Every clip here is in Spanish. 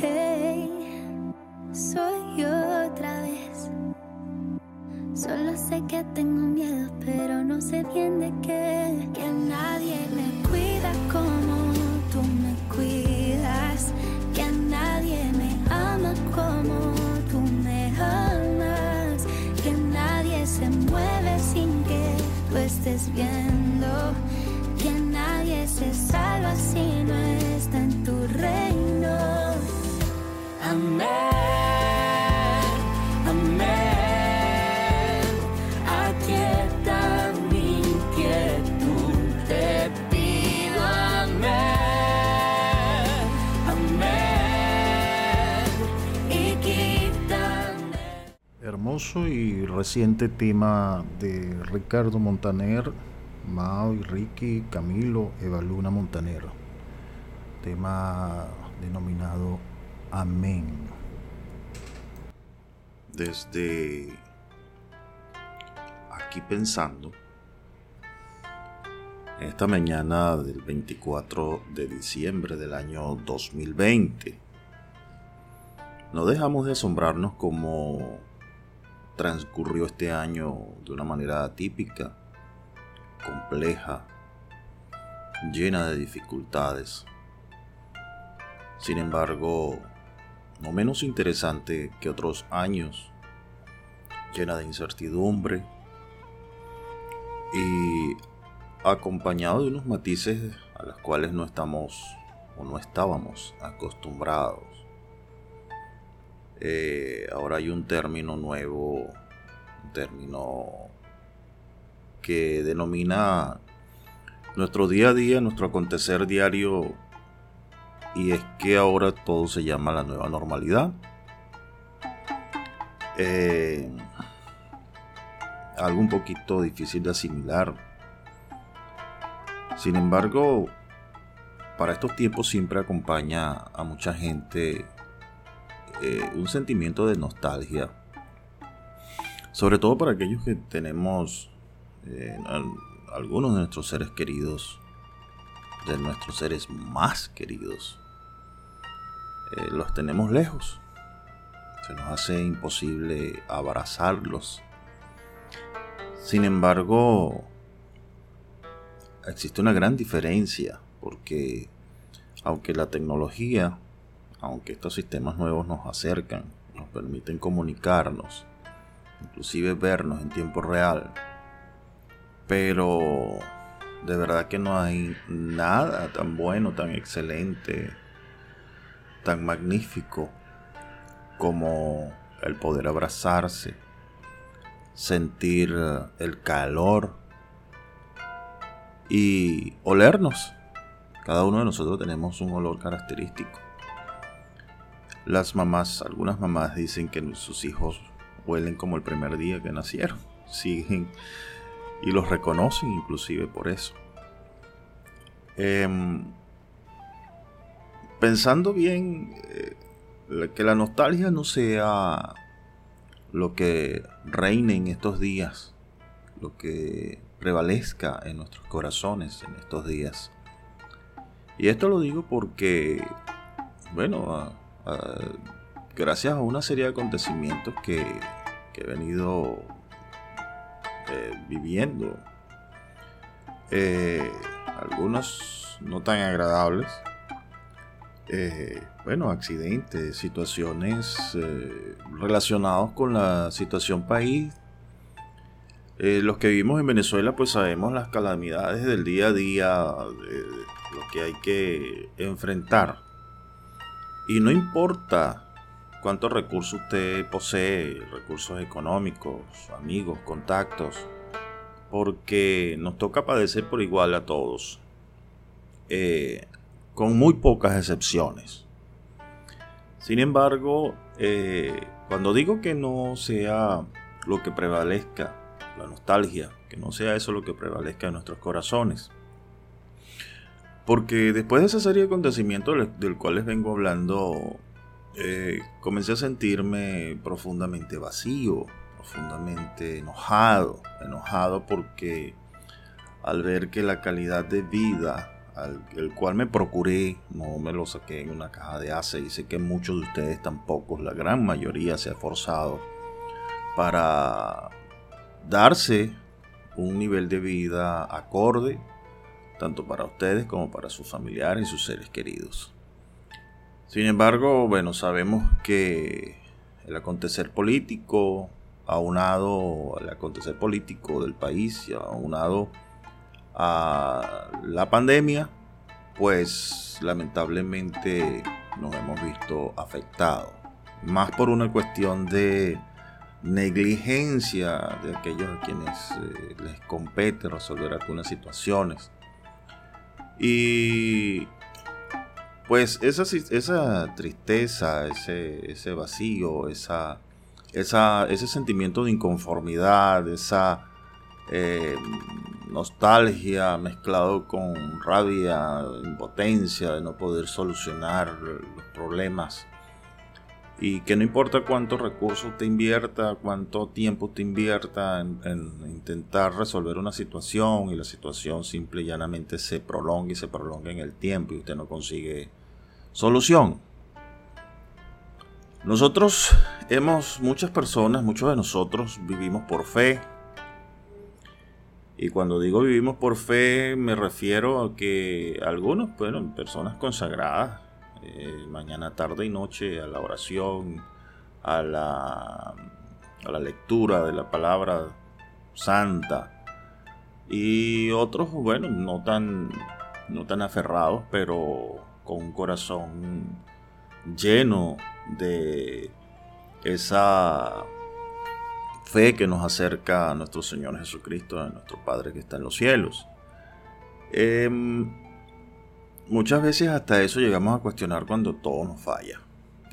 Hey, soy yo otra vez. Solo sé que tengo miedo, pero no sé bien de qué. Que nadie me cuida como tú me cuidas. Que nadie me ama como tú me amas. Que nadie se mueve sin que tú estés viendo. Que nadie se salva si no está Hermoso y reciente tema de Ricardo Montaner, Mao y Ricky, Camilo, Eva Luna Montaner. Tema denominado Amén. Desde aquí pensando, en esta mañana del 24 de diciembre del año 2020, no dejamos de asombrarnos como transcurrió este año de una manera atípica, compleja, llena de dificultades. Sin embargo, no menos interesante que otros años, llena de incertidumbre y acompañado de unos matices a los cuales no estamos o no estábamos acostumbrados. Eh, ahora hay un término nuevo, un término que denomina nuestro día a día, nuestro acontecer diario, y es que ahora todo se llama la nueva normalidad. Eh, algo un poquito difícil de asimilar. Sin embargo, para estos tiempos siempre acompaña a mucha gente eh, un sentimiento de nostalgia. Sobre todo para aquellos que tenemos eh, al- algunos de nuestros seres queridos, de nuestros seres más queridos, eh, los tenemos lejos. Se nos hace imposible abrazarlos. Sin embargo, existe una gran diferencia porque aunque la tecnología, aunque estos sistemas nuevos nos acercan, nos permiten comunicarnos, inclusive vernos en tiempo real, pero de verdad que no hay nada tan bueno, tan excelente, tan magnífico como el poder abrazarse, sentir el calor y olernos. Cada uno de nosotros tenemos un olor característico. Las mamás, algunas mamás dicen que sus hijos huelen como el primer día que nacieron. Siguen y los reconocen inclusive por eso. Em, pensando bien, eh, que la nostalgia no sea lo que reine en estos días, lo que prevalezca en nuestros corazones en estos días. Y esto lo digo porque, bueno, gracias a una serie de acontecimientos que, que he venido eh, viviendo, eh, algunos no tan agradables, eh, bueno, accidentes, situaciones eh, relacionados con la situación país. Eh, los que vivimos en Venezuela pues sabemos las calamidades del día a día, lo que hay que enfrentar. Y no importa cuántos recursos usted posee, recursos económicos, amigos, contactos, porque nos toca padecer por igual a todos. Eh, con muy pocas excepciones. Sin embargo, eh, cuando digo que no sea lo que prevalezca, la nostalgia, que no sea eso lo que prevalezca en nuestros corazones, porque después de esa serie de acontecimientos del cual les vengo hablando, eh, comencé a sentirme profundamente vacío, profundamente enojado, enojado porque al ver que la calidad de vida el cual me procuré, no me lo saqué en una caja de ace y sé que muchos de ustedes tampoco, la gran mayoría se ha esforzado para darse un nivel de vida acorde tanto para ustedes como para sus familiares y sus seres queridos. Sin embargo, bueno, sabemos que el acontecer político, aunado al acontecer político del país, aunado a la pandemia, pues lamentablemente nos hemos visto afectados. Más por una cuestión de negligencia de aquellos a quienes eh, les compete resolver algunas situaciones y pues esa, esa tristeza, ese, ese vacío, esa, esa, ese sentimiento de inconformidad, esa eh, nostalgia mezclado con rabia, impotencia de no poder solucionar los problemas y que no importa cuántos recursos te invierta, cuánto tiempo te invierta en, intentar resolver una situación y la situación simple y llanamente se prolonga y se prolonga en el tiempo y usted no consigue solución. Nosotros hemos, muchas personas, muchos de nosotros vivimos por fe. Y cuando digo vivimos por fe me refiero a que algunos, bueno, personas consagradas, eh, mañana, tarde y noche a la oración, a la, a la lectura de la palabra santa. Y otros, bueno, no tan, no tan aferrados, pero con un corazón lleno de esa fe que nos acerca a nuestro Señor Jesucristo, a nuestro Padre que está en los cielos. Em, Muchas veces hasta eso llegamos a cuestionar cuando todo nos falla.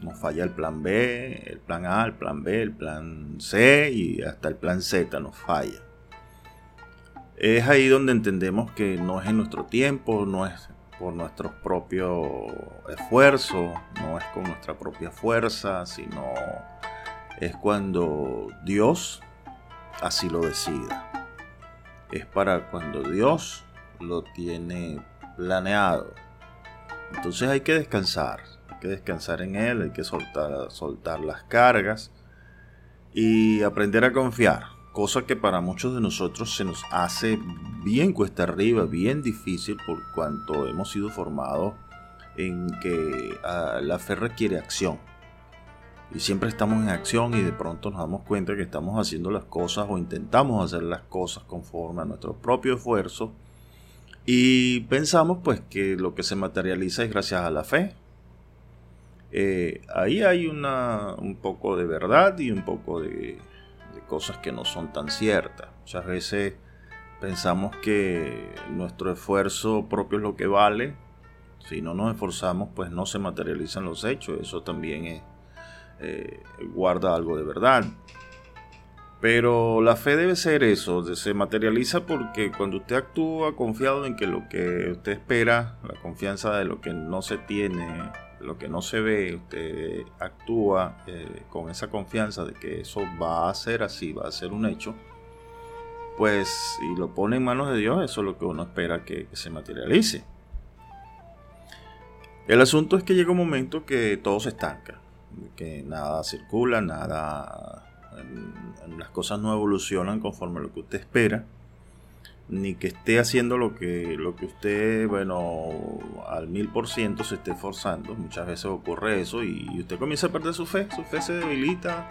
Nos falla el plan B, el plan A, el plan B, el plan C y hasta el plan Z nos falla. Es ahí donde entendemos que no es en nuestro tiempo, no es por nuestro propio esfuerzo, no es con nuestra propia fuerza, sino es cuando Dios así lo decida. Es para cuando Dios lo tiene planeado. Entonces hay que descansar, hay que descansar en él, hay que soltar, soltar las cargas y aprender a confiar, cosa que para muchos de nosotros se nos hace bien cuesta arriba, bien difícil por cuanto hemos sido formados en que ah, la fe requiere acción. Y siempre estamos en acción y de pronto nos damos cuenta que estamos haciendo las cosas o intentamos hacer las cosas conforme a nuestro propio esfuerzo y pensamos pues que lo que se materializa es gracias a la fe. Eh, ahí hay una, un poco de verdad y un poco de, cosas que no son tan ciertas. Muchas veces pensamos que nuestro esfuerzo propio es lo que vale. Si no nos esforzamos, pues no se materializan los hechos. Eso también eh, guarda algo de verdad. Pero la fe debe ser eso, se materializa porque cuando usted actúa confiado en que lo que usted espera, la confianza de lo que no se tiene, lo que no se ve, usted actúa eh, con esa confianza de que eso va a ser así, va a ser un hecho, pues y lo pone en manos de Dios, eso es lo que uno espera que, que se materialice. El asunto es que llega un momento que todo se estanca, que nada circula, nada las cosas no evolucionan conforme a lo que usted espera, ni que esté haciendo lo que, lo que usted, bueno, al mil por ciento se esté esforzando. Muchas veces ocurre eso y usted comienza a perder su fe, su fe se debilita.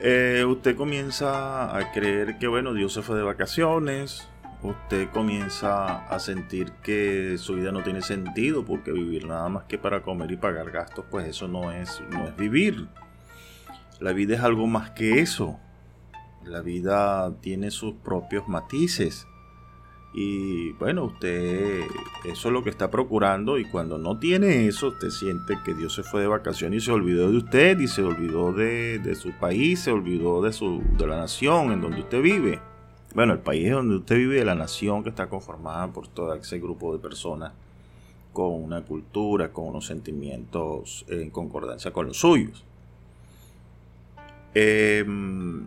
Eh, usted comienza a creer que, bueno, Dios se fue de vacaciones. Usted comienza a sentir que su vida no tiene sentido porque vivir nada más que para comer y pagar gastos, pues eso no es, no es vivir. La vida es algo más que eso. La vida tiene sus propios matices. Y bueno, usted eso es lo que está procurando y cuando no tiene eso, usted siente que Dios se fue de vacaciones y se olvidó de usted y se olvidó de, su país, se olvidó de, su, de la nación en donde usted vive. Bueno, el país donde usted vive, la nación que está conformada por todo ese grupo de personas con una cultura, con unos sentimientos en concordancia con los suyos. Em,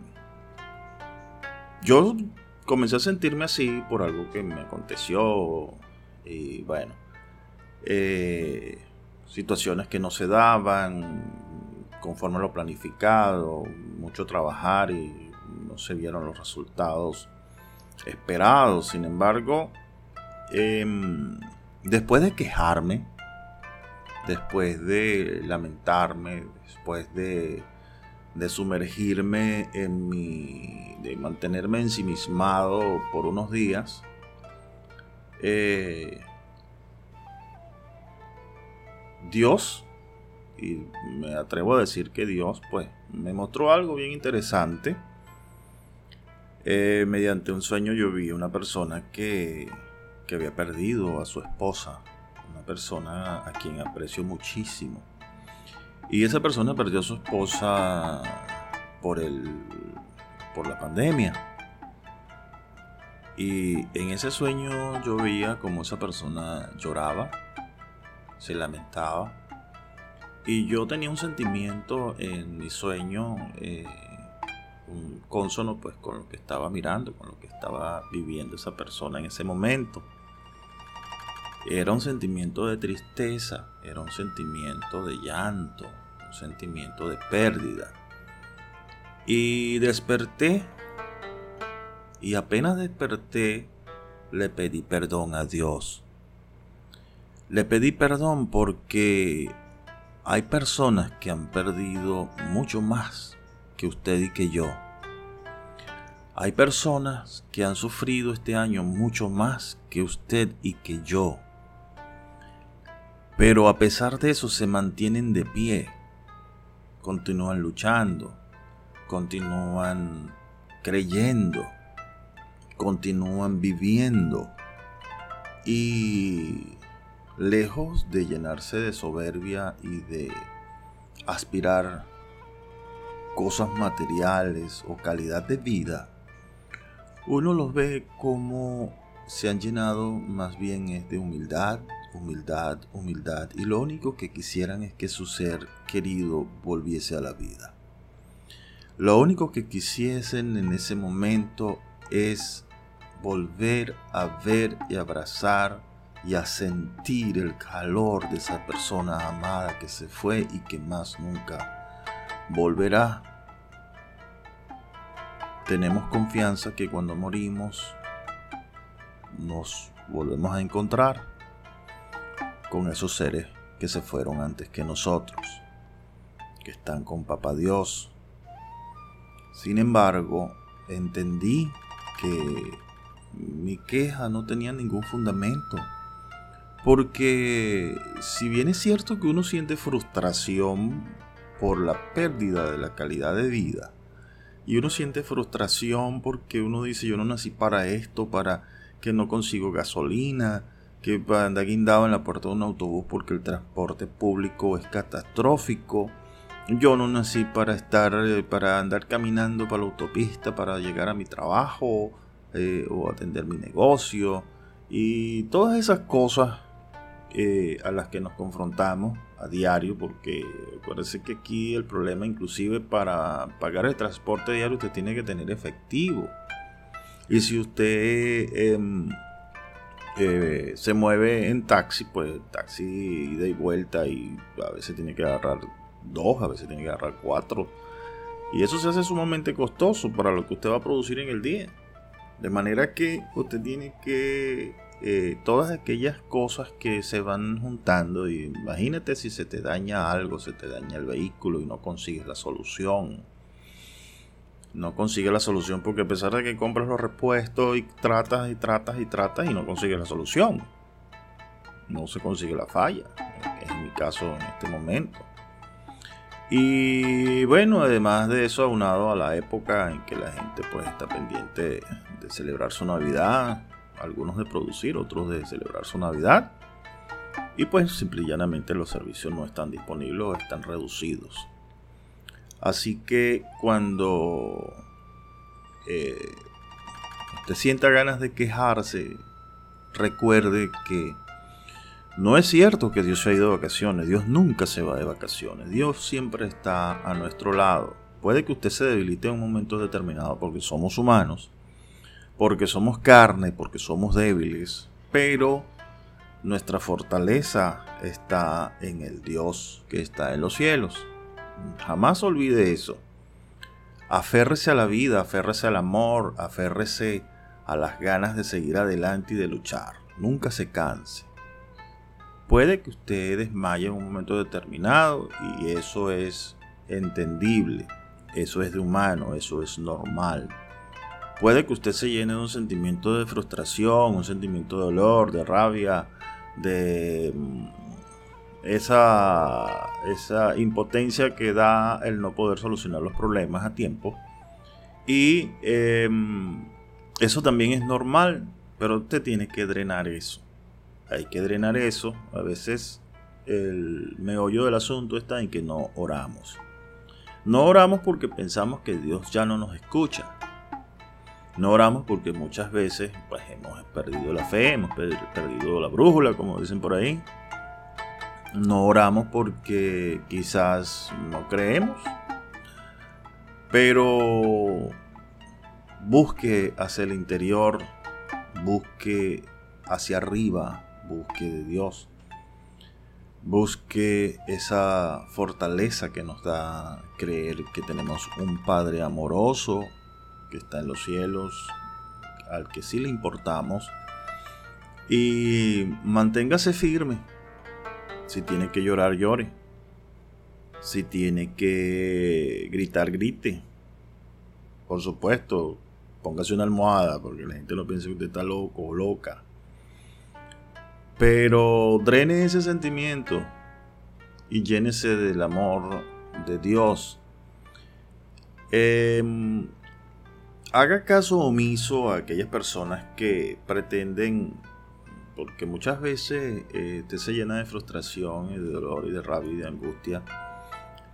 yo comencé a sentirme así por algo que me aconteció y bueno, eh, situaciones que no se daban conforme a lo planificado, mucho trabajar y no se vieron los resultados esperados. Sin embargo, em, después de quejarme, después de lamentarme, después de de sumergirme en mi, de mantenerme ensimismado por unos días, eh, Dios, y me atrevo a decir que Dios, pues, me mostró algo bien interesante. Eh, mediante un sueño yo vi a una persona que, que había perdido a su esposa, una persona a quien aprecio muchísimo. Y esa persona perdió a su esposa por, el, por la pandemia. Y en ese sueño yo veía como esa persona lloraba, se lamentaba. Y yo tenía un sentimiento en mi sueño, eh, un consono pues con lo que estaba mirando, con lo que estaba viviendo esa persona en ese momento. Era un sentimiento de tristeza, era un sentimiento de llanto, un sentimiento de pérdida. Y desperté y apenas desperté le pedí perdón a Dios. Le pedí perdón porque hay personas que han perdido mucho más que usted y que yo. Hay personas que han sufrido este año mucho más que usted y que yo. Pero a pesar de eso se mantienen de pie, continúan luchando, continúan creyendo, continúan viviendo y lejos de llenarse de soberbia y de aspirar cosas materiales o calidad de vida, uno los ve como se han llenado más bien es de humildad, humildad, humildad, y lo único que quisieran es que su ser querido volviese a la vida. Lo único que quisiesen en ese momento es volver a ver y abrazar y a sentir el calor de esa persona amada que se fue y que más nunca volverá. Tenemos confianza que cuando morimos nos volvemos a encontrar con esos seres que se fueron antes que nosotros, que están con Papá Dios. Sin embargo, entendí que mi queja no tenía ningún fundamento. Porque si bien es cierto que uno siente frustración por la pérdida de la calidad de vida, y uno siente frustración porque uno dice yo no nací para esto, para que no consigo gasolina, que anda guindado en la puerta de un autobús porque el transporte público es catastrófico. Yo no nací para estar, eh, para andar caminando para la autopista, para llegar a mi trabajo eh, o atender mi negocio. Y todas esas cosas eh, a las que nos confrontamos a diario, porque acuérdense que aquí el problema inclusive para pagar el transporte diario usted tiene que tener efectivo. Y si usted em, se mueve en taxi, pues taxi ida y vuelta y a veces tiene que agarrar dos, a veces tiene que agarrar cuatro. Y eso se hace sumamente costoso para lo que usted va a producir en el día. De manera que usted tiene que eh, todas aquellas cosas que se van juntando. Y imagínate si se te daña algo, se te daña el vehículo y no consigues la solución no consigue la solución porque a pesar de que compras los repuestos y tratas y tratas y tratas y no consigues la solución. No se consigue la falla. Es mi caso en este momento. Y bueno, además de eso, aunado a la época en que la gente pues está pendiente de celebrar su Navidad, algunos de producir, otros de celebrar su Navidad. Y pues simple y llanamente los servicios no están disponibles o están reducidos. Así que cuando eh, sienta ganas de quejarse, recuerde que no es cierto que Dios se ha ido de vacaciones. Dios nunca se va de vacaciones. Dios siempre está a nuestro lado. Puede que usted se debilite en un momento determinado porque somos humanos, porque somos carne, porque somos débiles, pero nuestra fortaleza está en el Dios que está en los cielos. Jamás olvide eso. Aférrese a la vida, aférrese al amor, aférrese a las ganas de seguir adelante y de luchar. Nunca se canse. Puede que usted desmaye en un momento determinado y eso es entendible, eso es de humano, eso es normal. Puede que usted se llene de un sentimiento de frustración, un sentimiento de dolor, de rabia, de mm, esa, esa impotencia que da el no poder solucionar los problemas a tiempo. Y em, eso también es normal, pero usted tiene que drenar eso. Hay que drenar eso. A veces el meollo del asunto está en que no oramos. No oramos porque pensamos que Dios ya no nos escucha. No oramos porque muchas veces pues, hemos perdido la fe, hemos perdido la brújula, como dicen por ahí. No oramos porque quizás no creemos. Pero busque hacia el interior, busque hacia arriba, busque de Dios. Busque esa fortaleza que nos da creer que tenemos un Padre amoroso que está en los cielos, al que sí le importamos. Y manténgase firme. Si tiene que llorar, llore. Si tiene que gritar, grite. Por supuesto, póngase una almohada, porque la gente no piensa que usted está loco o loca. Pero drene ese sentimiento y llénese del amor de Dios. Em, haga caso omiso a aquellas personas que pretenden, porque muchas veces eh, te se llena de frustración y de dolor y de rabia y de angustia.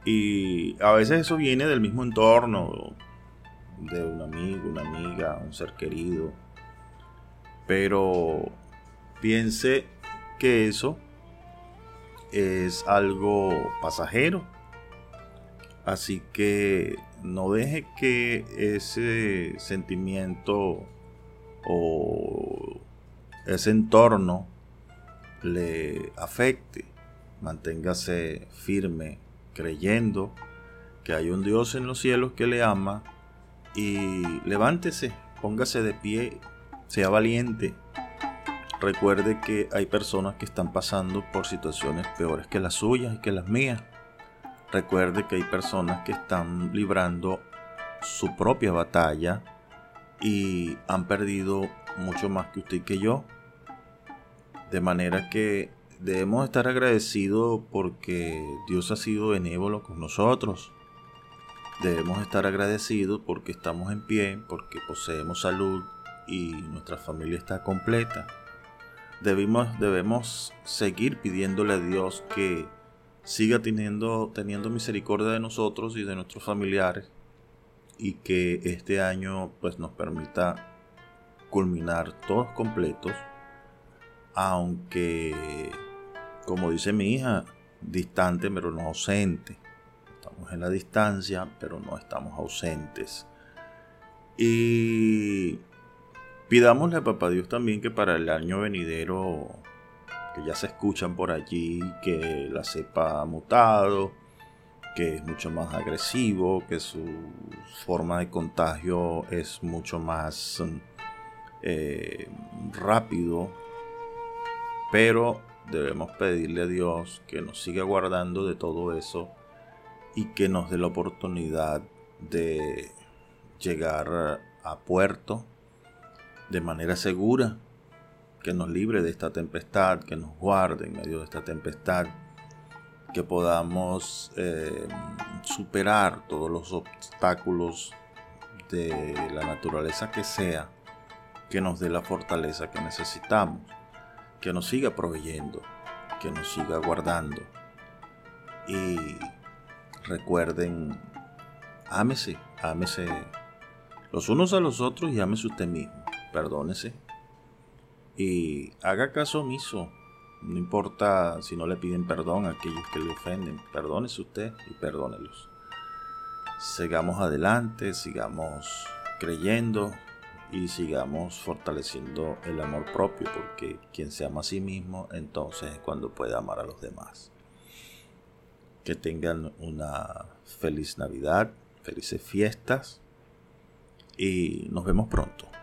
Y a veces eso viene del mismo entorno, de un amigo, una amiga, un ser querido. Pero piense que eso es algo pasajero. Así que no deje que ese sentimiento o ese entorno le afecte. Manténgase firme creyendo que hay un Dios en los cielos que le ama y levántese, póngase de pie, sea valiente, Recuerde que hay personas que están pasando por situaciones peores que las suyas y que las mías. Recuerde que hay personas que están librando su propia batalla y han perdido mucho más que usted y que yo. De manera que debemos estar agradecidos porque Dios ha sido benévolo con nosotros. Debemos estar agradecidos porque estamos en pie, porque poseemos salud y nuestra familia está completa debemos, debemos seguir pidiéndole a Dios que siga teniendo, teniendo misericordia de nosotros y de nuestros familiares y que este año pues nos permita culminar todos completos aunque como dice mi hija distante pero no ausente. Estamos en la distancia pero no estamos ausentes. Y Pidámosle a Papá Dios también que para el año venidero, que ya se escuchan por allí, que la cepa ha mutado, que es mucho más agresivo, que su forma de contagio es mucho más eh, rápido, pero debemos pedirle a Dios que nos siga guardando de todo eso y que nos dé la oportunidad de llegar a puerto de manera segura, que nos libre de esta tempestad, que nos guarde en medio de esta tempestad, que podamos eh, superar todos los obstáculos de la naturaleza que sea que nos dé la fortaleza que necesitamos, que nos siga proveyendo, que nos siga guardando. Y recuerden, ámese, ámese los unos a los otros y ámese usted mismo, perdónese. Y haga caso omiso, no importa si no le piden perdón a aquellos que le ofenden, perdónese usted y perdónelos. Sigamos adelante, sigamos creyendo y sigamos fortaleciendo el amor propio, porque quien se ama a sí mismo, entonces es cuando puede amar a los demás. Que tengan una feliz Navidad, felices fiestas y nos vemos pronto.